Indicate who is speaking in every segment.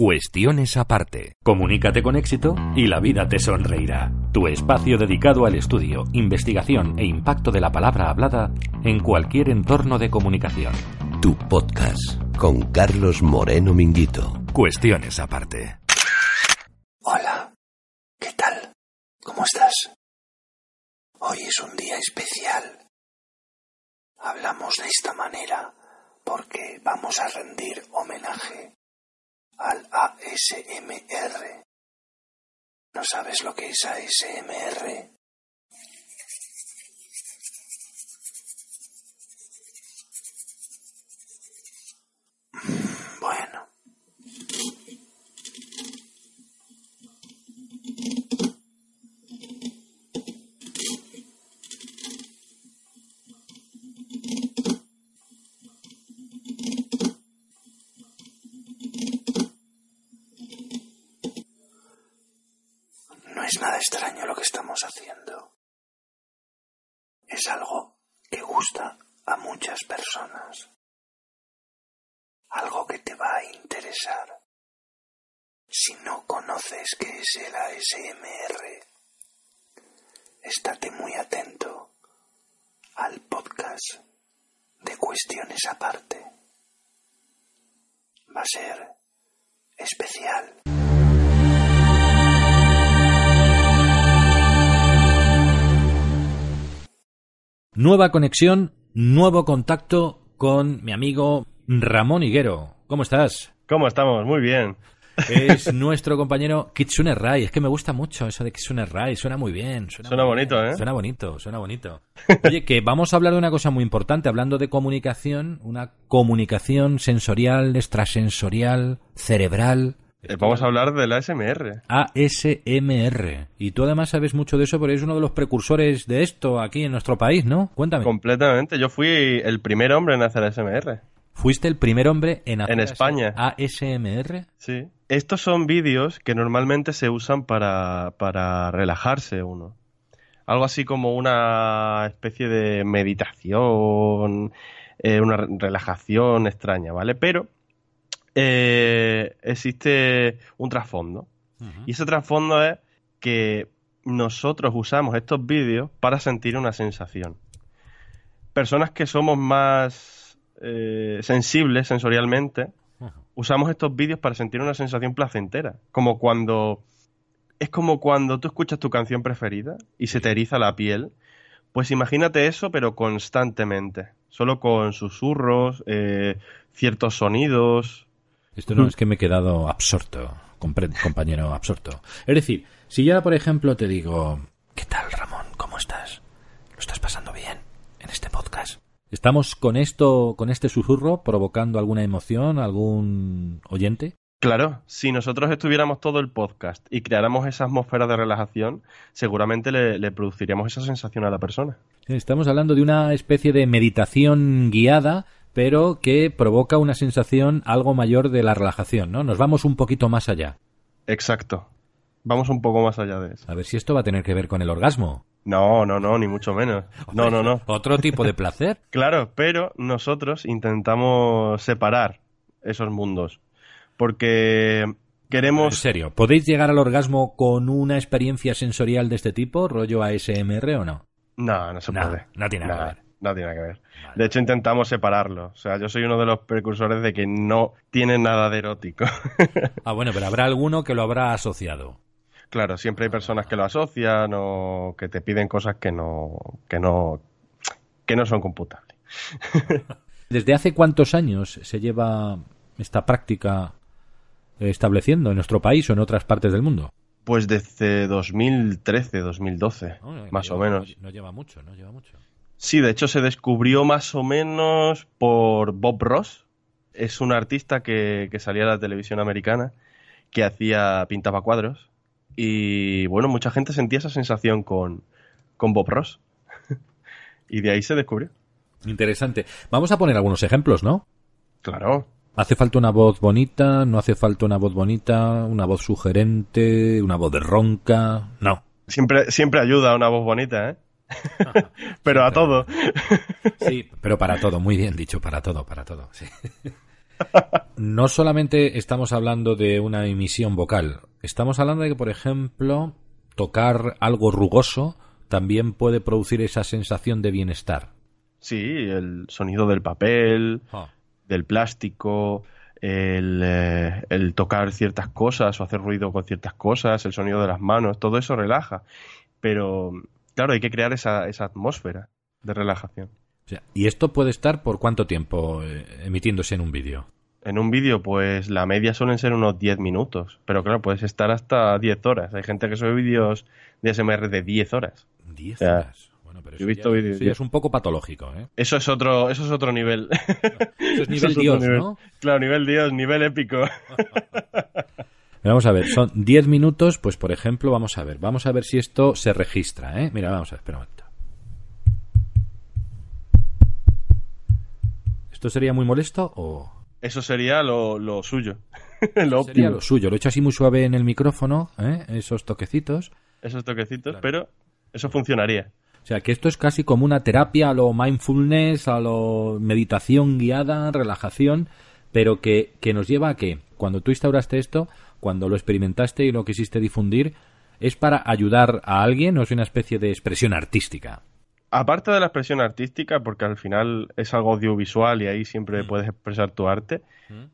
Speaker 1: Cuestiones aparte. Comunícate con éxito y la vida te sonreirá. Tu espacio dedicado al estudio, investigación e impacto de la palabra hablada en cualquier entorno de comunicación.
Speaker 2: Tu podcast con Carlos Moreno Minguito.
Speaker 1: Cuestiones aparte.
Speaker 3: Hola, ¿qué tal? ¿Cómo estás? Hoy es un día especial. Hablamos de esta manera porque vamos a rendir homenaje al ASMR. ¿No sabes lo que es ASMR? Mm, Bueno. No es nada extraño lo que estamos haciendo. Es algo que gusta a muchas personas. Algo que te va a interesar. Si no conoces qué es el ASMR, estate muy atento al podcast de cuestiones aparte. Va a ser especial.
Speaker 4: Nueva conexión, nuevo contacto con mi amigo Ramón Higuero. ¿Cómo estás?
Speaker 5: ¿Cómo estamos? Muy bien.
Speaker 4: Es nuestro compañero Kitsune Rai. Es que me gusta mucho eso de Kitsune Rai. Suena muy bien. Suena,
Speaker 5: Suena
Speaker 4: muy
Speaker 5: bonito,
Speaker 4: bien.
Speaker 5: ¿eh?
Speaker 4: Suena bonito, suena bonito. Oye, que vamos a hablar de una cosa muy importante. Hablando de comunicación, una comunicación sensorial, extrasensorial, cerebral.
Speaker 5: Eh, Vamos a hablar del ASMR.
Speaker 4: ASMR. Y tú además sabes mucho de eso porque eres uno de los precursores de esto aquí en nuestro país, ¿no? Cuéntame.
Speaker 5: Completamente. Yo fui el primer hombre en hacer ASMR.
Speaker 4: Fuiste el primer hombre en hacer
Speaker 5: En España.
Speaker 4: ASMR.
Speaker 5: Sí. Estos son vídeos que normalmente se usan para, para relajarse uno. Algo así como una especie de meditación, eh, una re- relajación extraña, ¿vale? Pero eh, existe un trasfondo. Y ese trasfondo es que nosotros usamos estos vídeos para sentir una sensación. Personas que somos más eh, sensibles sensorialmente, usamos estos vídeos para sentir una sensación placentera. Como cuando. Es como cuando tú escuchas tu canción preferida y se te eriza la piel. Pues imagínate eso, pero constantemente. Solo con susurros, eh, ciertos sonidos.
Speaker 4: Esto no es que me he quedado absorto, compre- compañero absorto. Es decir, si yo ahora, por ejemplo, te digo, ¿qué tal, Ramón? ¿Cómo estás? ¿Lo estás pasando bien en este podcast? ¿Estamos con esto, con este susurro, provocando alguna emoción, a algún oyente?
Speaker 5: Claro, si nosotros estuviéramos todo el podcast y creáramos esa atmósfera de relajación, seguramente le, le produciríamos esa sensación a la persona.
Speaker 4: Estamos hablando de una especie de meditación guiada, pero que provoca una sensación algo mayor de la relajación, ¿no? Nos vamos un poquito más allá.
Speaker 5: Exacto. Vamos un poco más allá de eso.
Speaker 4: A ver si esto va a tener que ver con el orgasmo.
Speaker 5: No, no, no, ni mucho menos. No, no, no.
Speaker 4: Otro tipo de placer.
Speaker 5: Claro, pero nosotros intentamos separar esos mundos. Porque
Speaker 4: En
Speaker 5: queremos...
Speaker 4: serio, ¿podéis llegar al orgasmo con una experiencia sensorial de este tipo, rollo ASMR o no?
Speaker 5: No, no se
Speaker 4: No,
Speaker 5: puede.
Speaker 4: no tiene nada que ver.
Speaker 5: No tiene nada que ver. De hecho, intentamos separarlo. O sea, yo soy uno de los precursores de que no tiene nada de erótico.
Speaker 4: Ah, bueno, pero habrá alguno que lo habrá asociado.
Speaker 5: claro, siempre hay personas que lo asocian o que te piden cosas que no, que no, que no son computables.
Speaker 4: ¿Desde hace cuántos años se lleva esta práctica estableciendo en nuestro país o en otras partes del mundo?
Speaker 5: Pues desde 2013, 2012,
Speaker 4: No,
Speaker 5: más
Speaker 4: no
Speaker 5: o
Speaker 4: lleva-
Speaker 5: menos.
Speaker 4: No lleva mucho, no lleva mucho.
Speaker 5: Sí, de hecho se descubrió más o menos por Bob Ross. Es un artista que, que salía a la televisión americana, que hacía, pintaba cuadros. Y bueno, mucha gente sentía esa sensación con, con Bob Ross. y de ahí se descubrió.
Speaker 4: Interesante. Vamos a poner algunos ejemplos, ¿no?
Speaker 5: Claro.
Speaker 4: ¿Hace falta una voz bonita? ¿No hace falta una voz bonita? ¿Una voz sugerente? ¿Una voz de ronca? No.
Speaker 5: Siempre, siempre ayuda una voz bonita, ¿eh? Pero a todo.
Speaker 4: Sí, pero para todo, muy bien dicho, para todo, para todo. sí. no solamente estamos hablando de una emisión vocal, estamos hablando de que, por ejemplo, tocar algo rugoso también puede producir esa sensación de bienestar.
Speaker 5: Sí, el sonido del papel,
Speaker 4: Ah.
Speaker 5: del plástico, el, eh, el tocar ciertas cosas o hacer ruido con ciertas cosas, el sonido de las manos, todo eso relaja. Pero, claro, hay que crear esa, esa atmósfera de relajación.
Speaker 4: O sea, ¿Y esto puede estar por cuánto tiempo eh, emitiéndose en un vídeo?
Speaker 5: En un vídeo, pues la media suelen ser unos 10 minutos, pero claro, puedes estar hasta 10 horas. Hay gente que sube vídeos de SMR de 10 horas.
Speaker 4: 10
Speaker 5: Ya.
Speaker 4: horas. Bueno, pero eso,
Speaker 5: he visto
Speaker 4: ya,
Speaker 5: vídeos-
Speaker 4: eso ya es un poco patológico, ¿eh?
Speaker 5: Eso es otro, eso es otro nivel.
Speaker 4: Eso es
Speaker 5: Eso
Speaker 4: nivel Dios,
Speaker 5: nivel.
Speaker 4: ¿no?
Speaker 5: Claro, nivel Dios, nivel épico.
Speaker 4: Vamos a ver, son 10 minutos, pues por ejemplo, vamos a ver, vamos a ver si esto se registra, ¿eh? Mira, vamos a ver, espera un momento. ¿Esto sería muy molesto o...?
Speaker 5: Eso sería lo, lo suyo. lo
Speaker 4: Sería
Speaker 5: óptimo.
Speaker 4: lo suyo, lo he hecho así muy suave en el micrófono, ¿eh? esos toquecitos.
Speaker 5: Esos toquecitos,
Speaker 4: Claro.
Speaker 5: pero eso funcionaría.
Speaker 4: O sea, que esto es casi como una terapia a lo mindfulness, a lo meditación guiada, relajación, pero que, que nos lleva a que cuando tú instauraste esto, cuando lo experimentaste y lo quisiste difundir, es para ayudar a alguien o es una especie de expresión artística.
Speaker 5: Aparte de la expresión artística, porque al final es algo audiovisual y ahí siempre puedes expresar tu arte,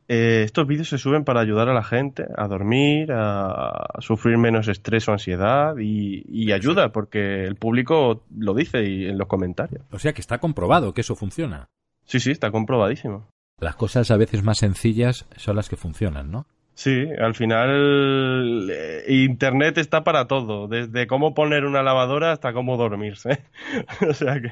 Speaker 5: eh, estos vídeos se suben para ayudar a la gente a dormir, a sufrir menos estrés o ansiedad y, y ayuda, porque el público lo dice y en los comentarios.
Speaker 4: O sea, que está comprobado que eso funciona.
Speaker 5: Sí, sí, está comprobadísimo.
Speaker 4: Las cosas a veces más sencillas son las que funcionan, ¿no?
Speaker 5: Sí, al final eh, Internet está para todo, desde cómo poner una lavadora hasta cómo dormirse. o sea que...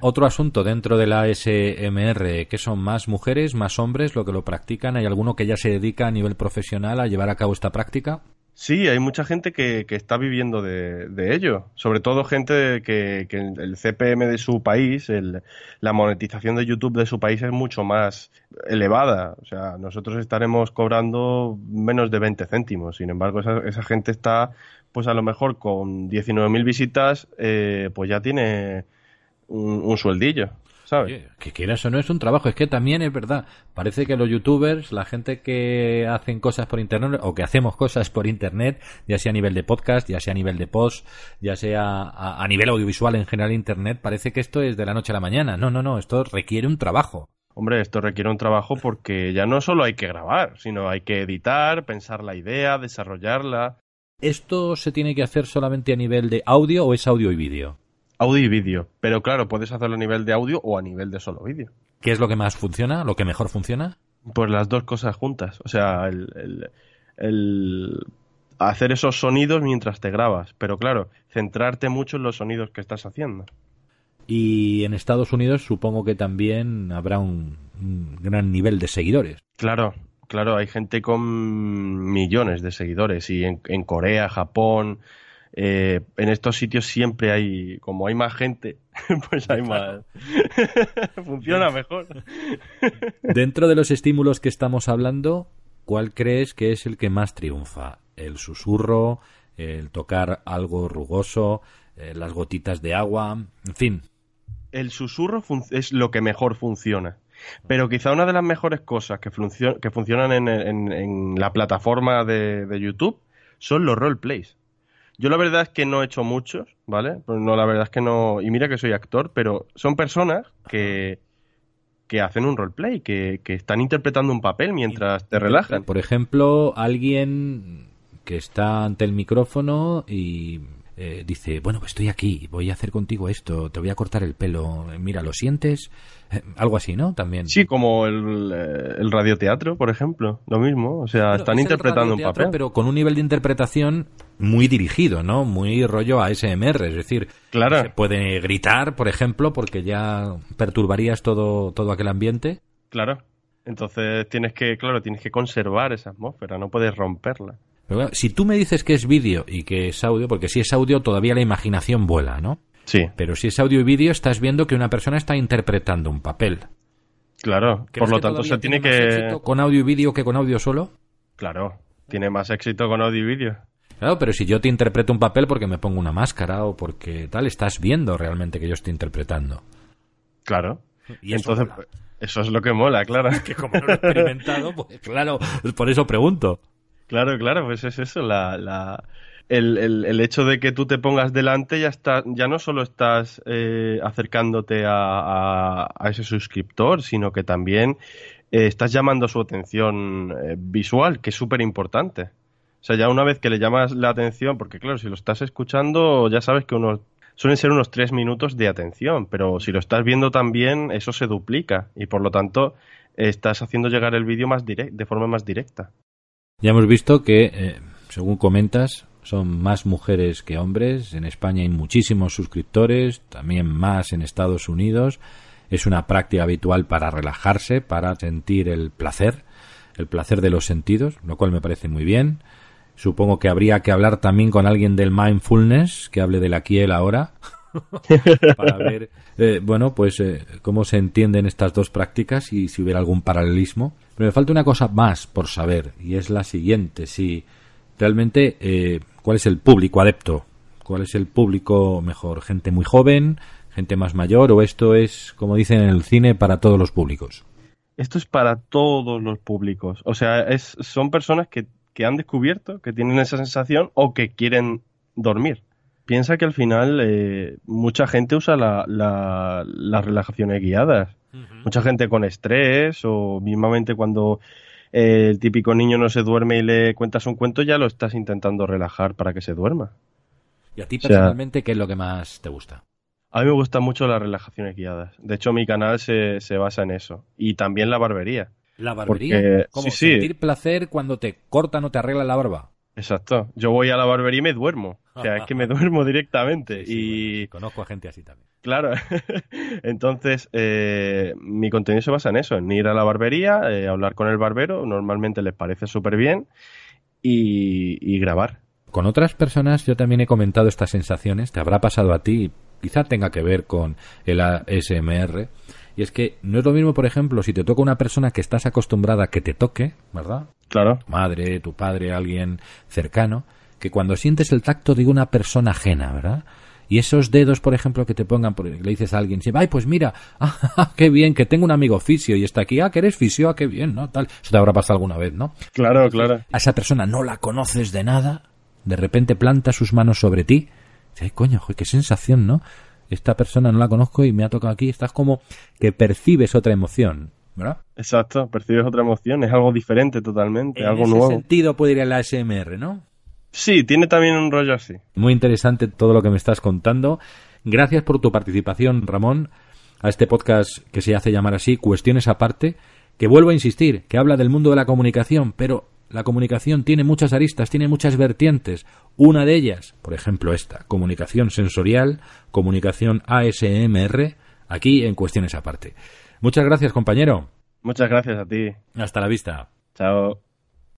Speaker 4: Otro asunto dentro de la SMR, que son más mujeres, más hombres, lo que lo practican. ¿Hay alguno que ya se dedica a nivel profesional a llevar a cabo esta práctica?
Speaker 5: Sí, hay mucha gente que, que está viviendo de, de ello. Sobre todo gente que, que el CPM de su país, el- la monetización de YouTube de su país es mucho más elevada. O sea, nosotros estaremos cobrando menos de 20 céntimos. Sin embargo, esa, esa gente está, pues a lo mejor con 19.000 visitas, eh, pues ya tiene un, un sueldillo, ¿sabes?
Speaker 4: Oye, que quieras o no es un trabajo, es que también es verdad. Parece que los youtubers, la gente que hacen cosas por internet o que hacemos cosas por internet, ya sea a nivel de podcast, ya sea a nivel de post, ya sea a, a nivel audiovisual en general internet, parece que esto es de la noche a la mañana. No, no, no, esto requiere un trabajo.
Speaker 5: Hombre, esto requiere un trabajo porque ya no solo hay que grabar, sino hay que editar, pensar la idea, desarrollarla.
Speaker 4: ¿Esto se tiene que hacer solamente a nivel de audio o es audio y vídeo?
Speaker 5: Audio y vídeo. Pero claro, puedes hacerlo a nivel de audio o a nivel de solo vídeo.
Speaker 4: ¿Qué es lo que más funciona? ¿Lo que mejor funciona?
Speaker 5: Pues las dos cosas juntas. O sea, el, el- el hacer esos sonidos mientras te grabas. Pero claro, centrarte mucho en los sonidos que estás haciendo.
Speaker 4: Y en Estados Unidos supongo que también habrá un, un gran nivel de seguidores.
Speaker 5: Claro, claro, hay gente con millones de seguidores. Y en, en Corea, Japón, eh, en estos sitios siempre hay, como hay más gente, pues hay más. Funciona mejor.
Speaker 4: Dentro de los estímulos que estamos hablando, ¿cuál crees que es el que más triunfa? ¿El susurro? ¿El tocar algo rugoso? eh, ¿Las gotitas de agua? En fin.
Speaker 5: El susurro es lo que mejor funciona. Pero quizá una de las mejores cosas que, que funcionan en, en- en la plataforma de, de YouTube son los roleplays. Yo la verdad es que no he hecho muchos, ¿vale? Pues no, la verdad es que no. Y mira que soy actor, pero son personas que, que hacen un roleplay, que, que están interpretando un papel mientras te relajan.
Speaker 4: Por ejemplo, alguien que está ante el micrófono y eh, dice, bueno, pues estoy aquí, voy a hacer contigo esto, te voy a cortar el pelo, mira, ¿lo sientes? Eh, algo así, ¿no? También.
Speaker 5: Sí, como el, eh, el radioteatro, por ejemplo, lo mismo. O sea,
Speaker 4: Bueno,
Speaker 5: están
Speaker 4: es
Speaker 5: interpretando un papel.
Speaker 4: Pero con un nivel de interpretación muy dirigido, ¿no? Muy rollo ASMR, es decir,
Speaker 5: Claro.
Speaker 4: se puede gritar, por ejemplo, porque ya perturbarías todo, todo aquel ambiente.
Speaker 5: Claro. Entonces tienes que, claro, tienes que conservar esa atmósfera, no puedes romperla.
Speaker 4: Pero bueno, si tú me dices que es vídeo y que es audio, porque si es audio todavía la imaginación vuela, ¿no?
Speaker 5: Sí,
Speaker 4: Pero si es audio y vídeo, estás viendo que una persona está interpretando un papel.
Speaker 5: claro.
Speaker 4: ¿Crees
Speaker 5: Por lo tanto, se tiene
Speaker 4: más
Speaker 5: que.
Speaker 4: éxito con audio y vídeo que con audio solo?
Speaker 5: Claro, tiene más éxito con audio y vídeo.
Speaker 4: Claro, pero si yo te interpreto un papel porque me pongo una máscara o porque tal, estás viendo realmente que yo estoy interpretando.
Speaker 5: Claro.
Speaker 4: Y eso
Speaker 5: Entonces,
Speaker 4: mola.
Speaker 5: Eso es lo que mola, claro.
Speaker 4: que como no lo he experimentado, pues claro, por eso pregunto.
Speaker 5: Claro, claro, pues es eso, la, la, el, hecho de que tú te pongas delante ya está, ya no solo estás eh, acercándote a, ese suscriptor, sino que también eh, estás llamando su atención eh, visual, que es súper importante. O sea, ya una vez que le llamas la atención, porque claro, si lo estás escuchando, ya sabes que unos suelen ser unos tres minutos de atención, pero si lo estás viendo también, eso se duplica y por lo tanto estás haciendo llegar el vídeo más direct, de forma más directa.
Speaker 4: Ya hemos visto que, eh, según comentas, son más mujeres que hombres. En España hay muchísimos suscriptores, también más en Estados Unidos. Es una práctica habitual para relajarse, para sentir el placer, el placer de los sentidos, lo cual me parece muy bien. Supongo que habría que hablar también con alguien del mindfulness, que hable del aquí y el ahora, para ver, eh, bueno, pues eh, cómo se entienden estas dos prácticas y si hubiera algún paralelismo. Pero me falta una cosa más por saber, y es la siguiente, si realmente eh, cuál es el público adepto, cuál es el público mejor, gente muy joven, gente más mayor, o esto es, como dicen en el cine, para todos los públicos.
Speaker 5: Esto es para todos los públicos. O sea, es, son personas que, que han descubierto, que tienen esa sensación o que quieren dormir. Piensa que al final eh, mucha gente usa la, la, las relajaciones guiadas. Uh -huh. Mucha gente con estrés o mismamente cuando eh, el típico niño no se duerme y le cuentas un cuento, ya lo estás intentando relajar para que se duerma.
Speaker 4: ¿Y a ti personalmente o sea, qué es lo que más te gusta?
Speaker 5: A mí me gustan mucho las relajaciones guiadas. De hecho, mi canal se, se basa en eso. Y también la barbería.
Speaker 4: ¿La barbería? Porque, ¿Cómo? Sí, ¿Sentir sí. placer cuando te cortan o te arreglan la barba?
Speaker 5: Exacto. Yo voy a la barbería y me duermo. O sea, es que me duermo directamente.
Speaker 4: Sí, sí,
Speaker 5: y
Speaker 4: bueno, conozco a gente así también.
Speaker 5: Claro. Entonces, eh, mi contenido se basa en eso, en ir a la barbería, eh, hablar con el barbero, normalmente les parece súper bien, y, y, grabar.
Speaker 4: Con otras personas yo también he comentado estas sensaciones, te habrá pasado a ti, quizá tenga que ver con el ASMR, y es que no es lo mismo, por ejemplo, si te toca una persona que estás acostumbrada a que te toque, ¿verdad?
Speaker 5: Claro.
Speaker 4: Tu madre, tu padre, alguien cercano, que cuando sientes el tacto de una persona ajena, ¿verdad? Y esos dedos, por ejemplo, que te pongan, le dices a alguien, ay, pues mira, ah, qué bien, que tengo un amigo fisio y está aquí, ah, que eres fisio, ah, qué bien, ¿no? Tal. Eso te habrá pasado alguna vez, ¿no?
Speaker 5: Claro, claro.
Speaker 4: A esa persona no la conoces de nada, de repente planta sus manos sobre ti, y, ay, coño, qué sensación, ¿no? Esta persona no la conozco y me ha tocado aquí, estás como que percibes otra emoción, ¿verdad?
Speaker 5: Exacto, percibes otra emoción, es algo diferente totalmente,
Speaker 4: en
Speaker 5: algo
Speaker 4: ese
Speaker 5: nuevo.
Speaker 4: sentido puede ir a la ¿no?
Speaker 5: Sí, tiene también un rollo así.
Speaker 4: Muy interesante todo lo que me estás contando. Gracias por tu participación, Ramón, a este podcast que se hace llamar así, Cuestiones aparte, que vuelvo a insistir, que habla del mundo de la comunicación, pero la comunicación tiene muchas aristas, tiene muchas vertientes. Una de ellas, por ejemplo, esta, comunicación sensorial, comunicación ASMR, aquí en Cuestiones aparte. Muchas gracias, compañero.
Speaker 5: Muchas gracias a ti.
Speaker 4: Hasta la vista.
Speaker 5: Chao.